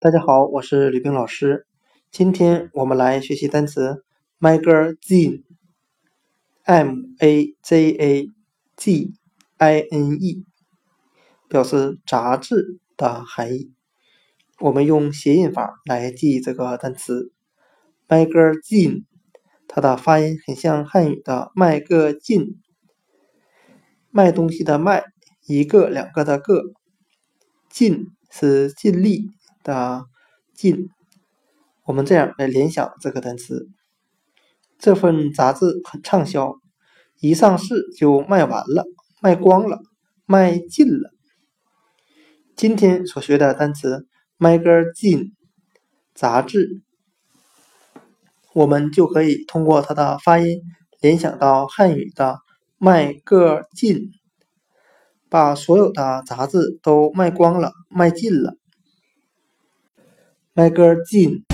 大家好，我是吕冰老师。今天我们来学习单词 magazine，m a z a g i n e，表示杂志的含义。我们用谐音法来记这个单词 magazine，它的发音很像汉语的卖个劲，卖东西的卖，一个两个的个，劲是尽力。的尽，我们这样来联想这个单词。这份杂志很畅销，一上市就卖完了，卖光了，卖尽了。今天所学的单词 “magazine” 杂志，我们就可以通过它的发音联想到汉语的“卖个尽”，把所有的杂志都卖光了，卖尽了。挨个近